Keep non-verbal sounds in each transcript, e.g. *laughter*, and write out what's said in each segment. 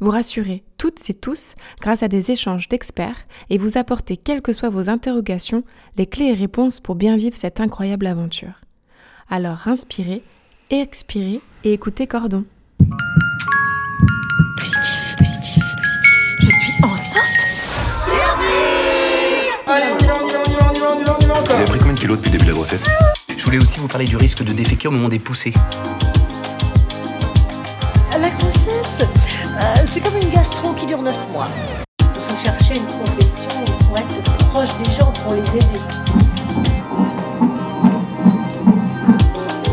Vous rassurer toutes et tous grâce à des échanges d'experts et vous apporter, quelles que soient vos interrogations, les clés et réponses pour bien vivre cette incroyable aventure. Alors inspirez, expirez et écoutez Cordon. Positif, positif, positif. Je suis enceinte Allez, on y va, on y va, on y va, on y va, on y va, on y va Vous avez pris combien de kilos depuis le début de la grossesse? Je voulais aussi vous parler du risque de déféquer au moment des poussées. Gastro qui dure 9 mois. Il faut chercher une profession pour être proche des gens, pour les aider.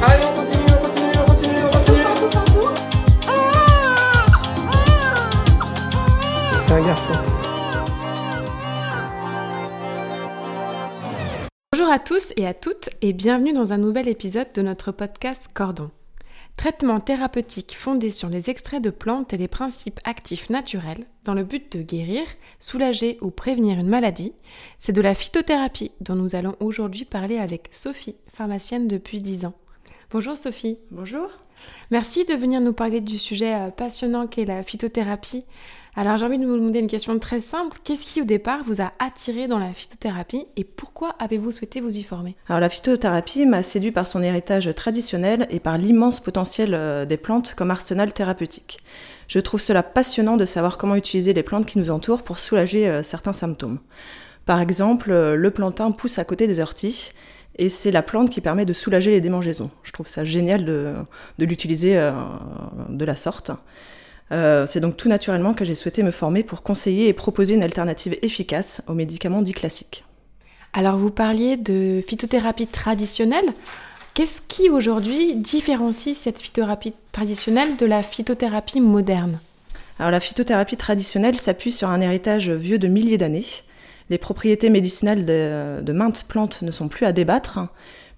Allez, on continue, on continue, on continue, on continue. C'est un garçon. Bonjour à tous et à toutes et bienvenue dans un nouvel épisode de notre podcast Cordon. Traitement thérapeutique fondé sur les extraits de plantes et les principes actifs naturels dans le but de guérir, soulager ou prévenir une maladie, c'est de la phytothérapie dont nous allons aujourd'hui parler avec Sophie, pharmacienne depuis 10 ans. Bonjour Sophie. Bonjour. Merci de venir nous parler du sujet euh, passionnant qu'est la phytothérapie. Alors j'ai envie de vous demander une question très simple. Qu'est-ce qui au départ vous a attiré dans la phytothérapie et pourquoi avez-vous souhaité vous y former? Alors la phytothérapie m'a séduit par son héritage traditionnel et par l'immense potentiel euh, des plantes comme arsenal thérapeutique. Je trouve cela passionnant de savoir comment utiliser les plantes qui nous entourent pour soulager euh, certains symptômes. Par exemple, le plantain pousse à côté des orties et c'est la plante qui permet de soulager les démangeaisons. Je trouve ça génial de, de l'utiliser euh, de la sorte. Euh, c'est donc tout naturellement que j'ai souhaité me former pour conseiller et proposer une alternative efficace aux médicaments dits classiques. Alors vous parliez de phytothérapie traditionnelle. Qu'est-ce qui aujourd'hui différencie cette phytothérapie traditionnelle de la phytothérapie moderne? Alors la phytothérapie traditionnelle s'appuie sur un héritage vieux de milliers d'années. Les propriétés médicinales de, maintes plantes ne sont plus à débattre,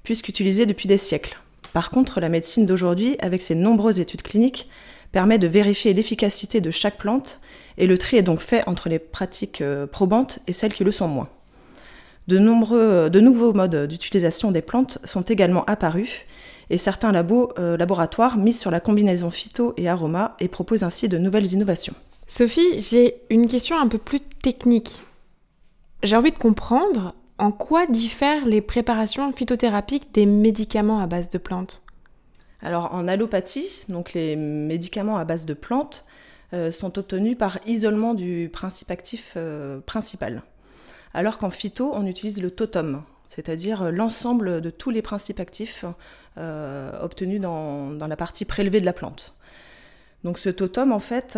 puisqu'utilisées depuis des siècles. Par contre, la médecine d'aujourd'hui, avec ses nombreuses études cliniques, permet de vérifier l'efficacité de chaque plante, et le tri est donc fait entre les pratiques euh, probantes et celles qui le sont moins. De, nombreux, nouveaux modes d'utilisation des plantes sont également apparus, et certains euh, laboratoires misent sur la combinaison phyto et aroma et proposent ainsi de nouvelles innovations. Sophie, j'ai une question un peu plus technique. J'ai envie de comprendre en quoi diffèrent les préparations phytothérapiques des médicaments à base de plantes. Alors en allopathie, donc les médicaments à base de plantes euh, sont obtenus par isolement du principe actif euh, principal. Alors qu'en phyto, on utilise le totum, c'est-à-dire l'ensemble de tous les principes actifs euh, obtenus dans, la partie prélevée de la plante. Donc ce totum, en fait,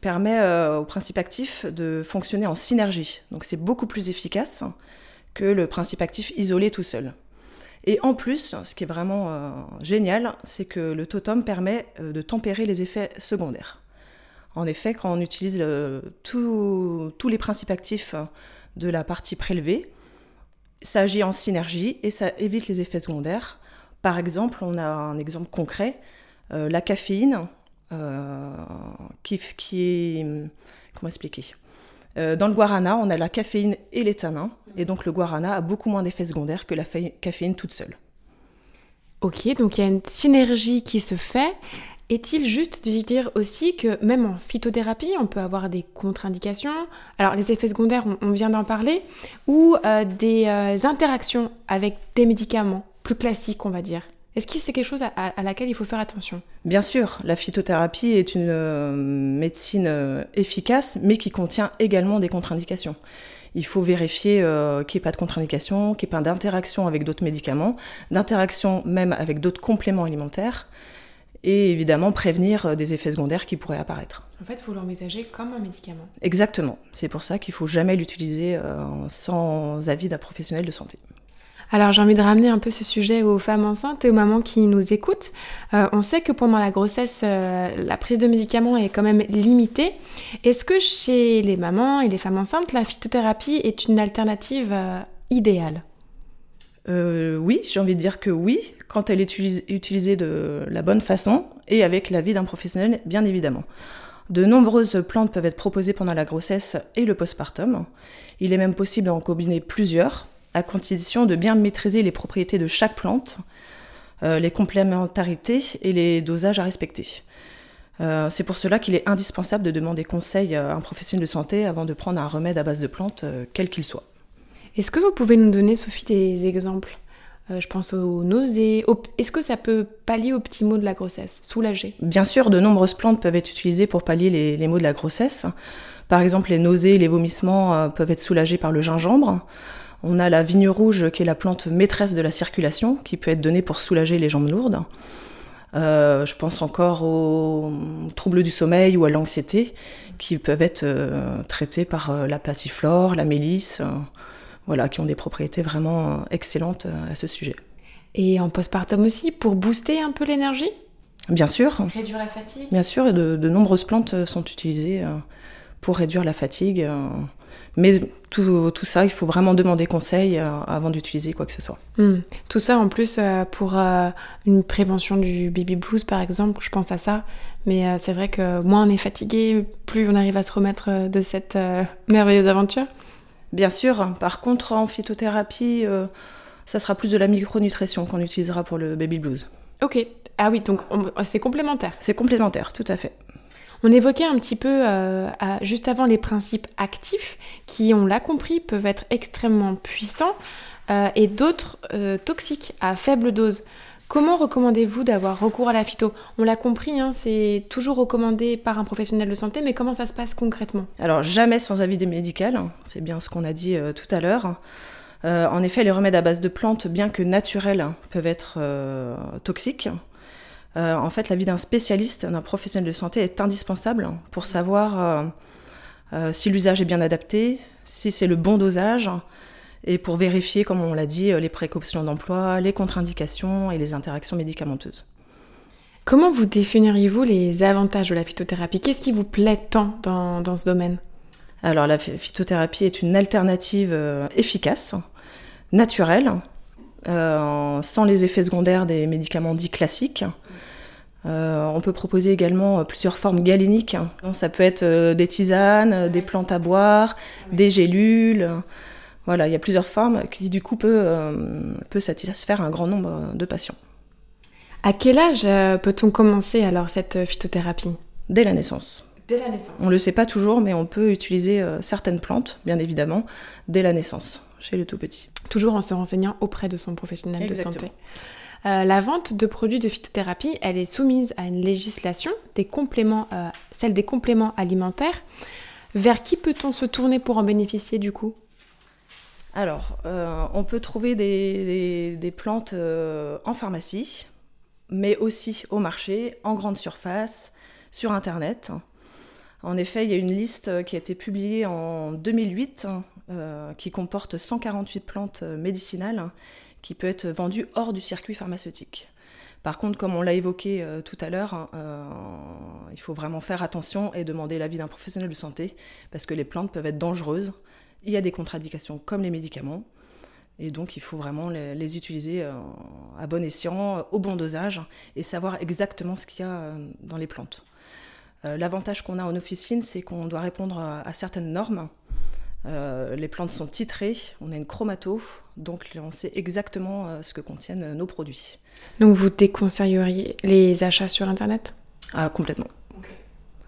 permet euh, au principe actif de fonctionner en synergie. Donc c'est beaucoup plus efficace que le principe actif isolé tout seul. Et en plus, ce qui est vraiment euh, génial, c'est que le totem permet euh, de tempérer les effets secondaires. En effet, quand on utilise tous les principes actifs de la partie prélevée, ça agit en synergie et ça évite les effets secondaires. Par exemple, on a un exemple concret, la caféine, qui, qui est... Comment expliquer? Euh, Dans le guarana, on a la caféine et les tanins, et donc le guarana a beaucoup moins d'effets secondaires que la caféine toute seule. Ok, donc il y a une synergie qui se fait. Est-il juste de dire aussi que même en phytothérapie, on peut avoir des contre-indications? Alors les effets secondaires, on, vient d'en parler, ou euh, des euh, interactions avec des médicaments plus classiques, on va dire. Est-ce que c'est quelque chose à, à- à laquelle il faut faire attention? Bien sûr, la phytothérapie est une euh, médecine euh, efficace, mais qui contient également des contre-indications. Il faut vérifier euh, qu'il n'y ait pas de contre-indications, qu'il n'y ait pas d'interaction avec d'autres médicaments, d'interaction même avec d'autres compléments alimentaires, et évidemment prévenir des effets secondaires qui pourraient apparaître. En fait, il faut l'envisager comme un médicament. Exactement, c'est pour ça qu'il ne faut jamais l'utiliser sans avis d'un professionnel de santé. Alors j'ai envie de ramener un peu ce sujet aux femmes enceintes et aux mamans qui nous écoutent. Euh, on sait que pendant la grossesse, euh, la prise de médicaments est quand même limitée. Est-ce que chez les mamans et les femmes enceintes, la phytothérapie est une alternative euh, idéale? Oui, j'ai envie de dire que oui, quand elle est utilis- utilisée de la bonne façon et avec l'avis d'un professionnel, bien évidemment. De nombreuses plantes peuvent être proposées pendant la grossesse et le postpartum. Il est même possible d'en combiner plusieurs, à condition de bien maîtriser les propriétés de chaque plante, euh, les complémentarités et les dosages à respecter. Euh, c'est pour cela qu'il est indispensable de demander conseil à un professionnel de santé avant de prendre un remède à base de plantes, euh, quel qu'il soit. Est-ce que vous pouvez nous donner, Sophie, des exemples? Je pense aux nausées. au- Est-ce que ça peut pallier aux petits maux de la grossesse Soulager? Bien sûr, de nombreuses plantes peuvent être utilisées pour pallier les, les maux de la grossesse. Par exemple, les nausées et les vomissements peuvent être soulagés par le gingembre. On a la vigne rouge qui est la plante maîtresse de la circulation, qui peut être donnée pour soulager les jambes lourdes. Euh, je pense encore aux troubles du sommeil ou à l'anxiété, qui peuvent être euh, traités par euh, la passiflore, la mélisse, voilà, qui ont des propriétés vraiment excellentes à ce sujet. Et en postpartum aussi, pour booster un peu l'énergie? Bien sûr, Réduire la fatigue? Bien sûr, et de, de nombreuses plantes sont utilisées pour réduire la fatigue. Mais tout, tout ça, il faut vraiment demander conseil euh, avant d'utiliser quoi que ce soit. Hmm. Tout ça en plus euh, pour euh, une prévention du baby blues par exemple, je pense à ça. Mais c'est vrai que moins on est fatigué, plus on arrive à se remettre de cette *laughs* merveilleuse aventure. Bien sûr, par contre, en phytothérapie, ça sera plus de la micronutrition qu'on utilisera pour le baby blues. Ok. Ah oui, donc on- c'est complémentaire. C'est complémentaire, tout à fait. On évoquait un petit peu euh, juste avant les principes actifs qui, on l'a compris, peuvent être extrêmement puissants euh, et d'autres euh, toxiques à faible dose. Comment recommandez-vous d'avoir recours à la phyto? On l'a compris, hein, c'est toujours recommandé par un professionnel de santé, mais comment ça se passe concrètement? Alors, jamais sans avis des médicales, c'est bien ce qu'on a dit tout à l'heure. En effet, les remèdes à base de plantes, bien que naturels, peuvent être toxiques. Euh, en fait, l'avis d'un spécialiste, d'un professionnel de santé est indispensable pour savoir euh, euh, si l'usage est bien adapté, si c'est le bon dosage, et pour vérifier, comme on l'a dit, les précautions d'emploi, les contre-indications et les interactions médicamenteuses. Comment vous définiriez-vous les avantages de la phytothérapie? Qu'est-ce qui vous plaît tant dans, dans ce domaine? Alors la phy- phytothérapie est une alternative efficace, naturelle, sans les effets secondaires des médicaments dits classiques. Euh, on peut proposer également euh, plusieurs formes galéniques. Donc, ça peut être euh, des tisanes, euh, des plantes à boire, des gélules. euh, Voilà, il y a plusieurs formes qui du coup peut, euh, peut satisfaire un grand nombre de patients À quel âge euh, peut-on commencer alors cette euh, phytothérapie? Dès la naissance. Dès la naissance. On ne le sait pas toujours, mais on peut utiliser euh, certaines plantes, bien évidemment, dès la naissance, chez le tout petit. Toujours en se renseignant auprès de son professionnel Exactement. de santé. Euh, la vente de produits de phytothérapie, elle est soumise à une législation, des compléments, euh, celle des compléments alimentaires. Vers qui peut-on se tourner pour en bénéficier du coup? Alors, euh, on peut trouver des, des- des plantes en pharmacie, mais aussi au marché, en grande surface, sur Internet. En effet, il y a une liste euh, qui a été publiée en 2008 euh, qui comporte 148 plantes euh, médicinales qui peut être vendue hors du circuit pharmaceutique. Par contre, comme on l'a évoqué tout à l'heure, hein, il faut vraiment faire attention et demander l'avis d'un professionnel de santé parce que les plantes peuvent être dangereuses. Il y a des contre-indications comme les médicaments. Et donc, il faut vraiment les, utiliser à bon escient, au bon dosage, et savoir exactement ce qu'il y a dans les plantes. Euh, L'avantage qu'on a en officine, c'est qu'on doit répondre à, à certaines normes. Euh, les plantes sont titrées, on a une chromato, donc on sait exactement euh, ce que contiennent nos produits. Donc vous déconseilleriez les achats sur Internet? Ah, complètement.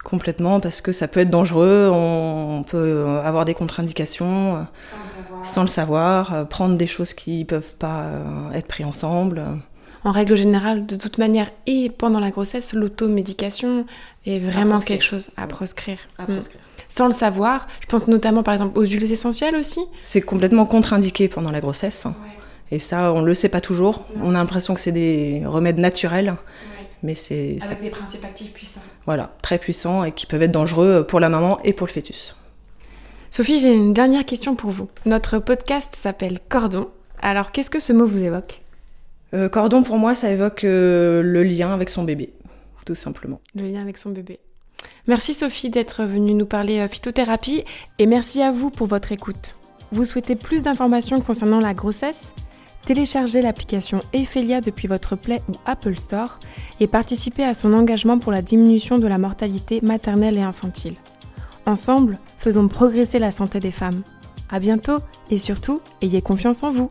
Complètement, parce que ça peut être dangereux, on peut avoir des contre-indications sans le savoir, euh, prendre des choses qui peuvent pas être prises ensemble. En règle générale, de toute manière, et pendant la grossesse, l'automédication est vraiment quelque chose à proscrire. à Mm. proscrire. Sans le savoir, je pense notamment par exemple aux huiles essentielles aussi. C'est complètement contre-indiqué pendant la grossesse. Et ça, on le sait pas toujours. On a l'impression que c'est des remèdes naturels, mais c'est ça- des principes actifs puissants. voilà, très puissants et qui peuvent être dangereux pour la maman et pour le fœtus. Sophie, j'ai une dernière question pour vous. Notre podcast s'appelle Cordon. Alors qu'est-ce que ce mot vous évoque? Euh, cordon, pour moi, ça évoque euh, le lien avec son bébé, tout simplement. Le lien avec son bébé. Merci Sophie d'être venue nous parler euh, phytothérapie et merci à vous pour votre écoute. Vous souhaitez plus d'informations concernant la grossesse? Téléchargez l'application Ephelia depuis votre Play ou Apple Store et participez à son engagement pour la diminution de la mortalité maternelle et infantile. Ensemble, faisons progresser la santé des femmes. À bientôt et surtout, ayez confiance en vous.